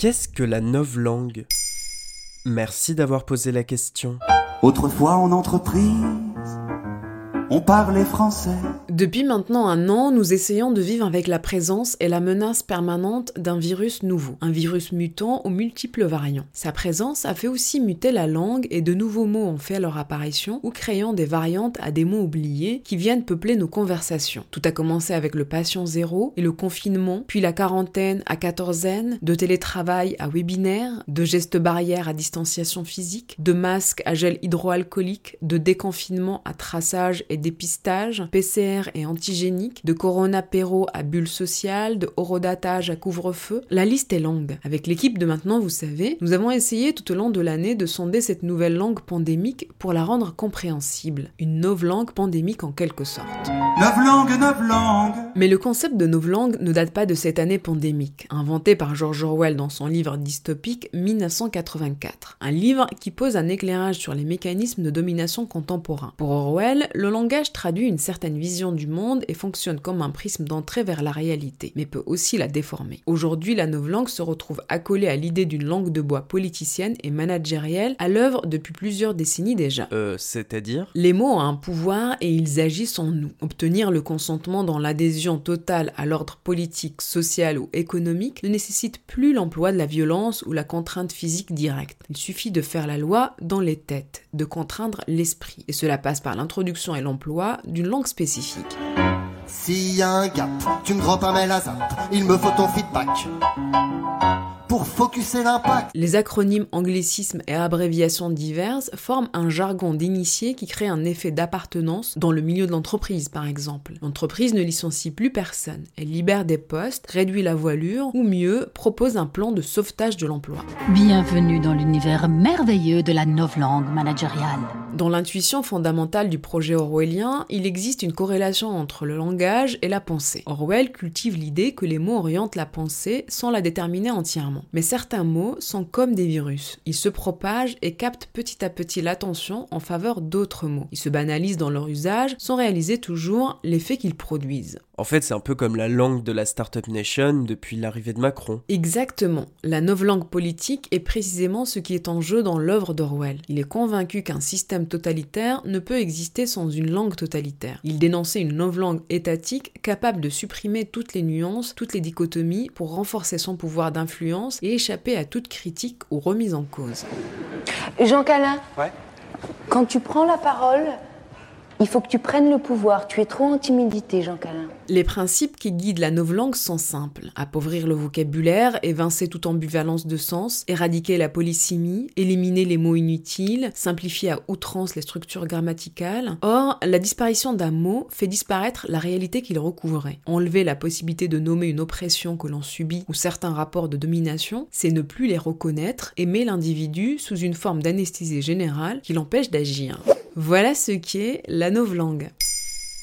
Qu'est-ce que la novlangue Merci d'avoir posé la question. Autrefois en entreprise, on parlait français? Depuis maintenant un an, nous essayons de vivre avec la présence et la menace permanente d'un virus nouveau, un virus mutant aux multiples variants. Sa présence a fait aussi muter la langue et de nouveaux mots ont fait leur apparition ou créant des variantes à des mots oubliés qui viennent peupler nos conversations. Tout a commencé avec le patient zéro et le confinement, puis la quarantaine à quatorzaine, de télétravail à webinaire, de gestes barrières à distanciation physique, de masques à gel hydroalcoolique, de déconfinement à traçage et dépistage, PCR et antigénique, de Corona Péro à bulle sociale, de horodatage à couvre-feu. La liste est longue. Avec l'équipe de maintenant, vous savez, nous avons essayé tout au long de l'année de sonder cette nouvelle langue pandémique pour la rendre compréhensible. Une langue pandémique en quelque sorte. Mais le concept de novlangue ne date pas de cette année pandémique, inventé par George Orwell dans son livre dystopique 1984. Un livre qui pose un éclairage sur les mécanismes de domination contemporains. Pour Orwell, le langage traduit une certaine vision du monde et fonctionne comme un prisme d'entrée vers la réalité, mais peut aussi la déformer. Aujourd'hui, la novlangue se retrouve accolée à l'idée d'une langue de bois politicienne et managérielle à l'œuvre depuis plusieurs décennies déjà. Euh, c'est-à-dire? Les mots ont un pouvoir et ils agissent en nous. Obtenir le consentement dans l'adhésion totale à l'ordre politique, social ou économique ne nécessite plus l'emploi de la violence ou la contrainte physique directe. Il suffit de faire la loi dans les têtes, de contraindre l'esprit. Et cela passe par l'introduction et l'emploi d'une langue spécifique. S'il y a un gap, tu me mail à zap, il me faut ton feedback. Pour focuser l'impact. Les acronymes, anglicismes et abréviations diverses forment un jargon d'initié qui crée un effet d'appartenance dans le milieu de l'entreprise, par exemple. L'entreprise ne licencie plus personne. Elle libère des postes, réduit la voilure ou mieux, propose un plan de sauvetage de l'emploi. Bienvenue dans l'univers merveilleux de la novlangue managériale. Dans l'intuition fondamentale du projet orwellien, il existe une corrélation entre le langage et la pensée. Orwell cultive l'idée que les mots orientent la pensée sans la déterminer entièrement. Mais certains mots sont comme des virus. Ils se propagent et captent petit à petit l'attention en faveur d'autres mots. Ils se banalisent dans leur usage sans réaliser toujours l'effet qu'ils produisent. En fait, c'est un peu comme la langue de la Startup Nation depuis l'arrivée de Macron. Exactement. La novlangue politique est précisément ce qui est en jeu dans l'œuvre d'Orwell. Il est convaincu qu'un système totalitaire ne peut exister sans une langue totalitaire. Il dénonçait une novlangue étatique capable de supprimer toutes les nuances, toutes les dichotomies pour renforcer son pouvoir d'influence et échapper à toute critique ou remise en cause. Jean Calin, Ouais. quand tu prends la parole, il faut que tu prennes le pouvoir. Tu es trop en timidité, Jean Calin. Les principes qui guident la novlangue sont simples. Appauvrir le vocabulaire, évincer toute ambivalence de sens, éradiquer la polysémie, éliminer les mots inutiles, simplifier à outrance les structures grammaticales. Or, la disparition d'un mot fait disparaître la réalité qu'il recouvrait. Enlever la possibilité de nommer une oppression que l'on subit ou certains rapports de domination, c'est ne plus les reconnaître, aimer l'individu sous une forme d'anesthésie générale qui l'empêche d'agir. Voilà ce qu'est la novlangue.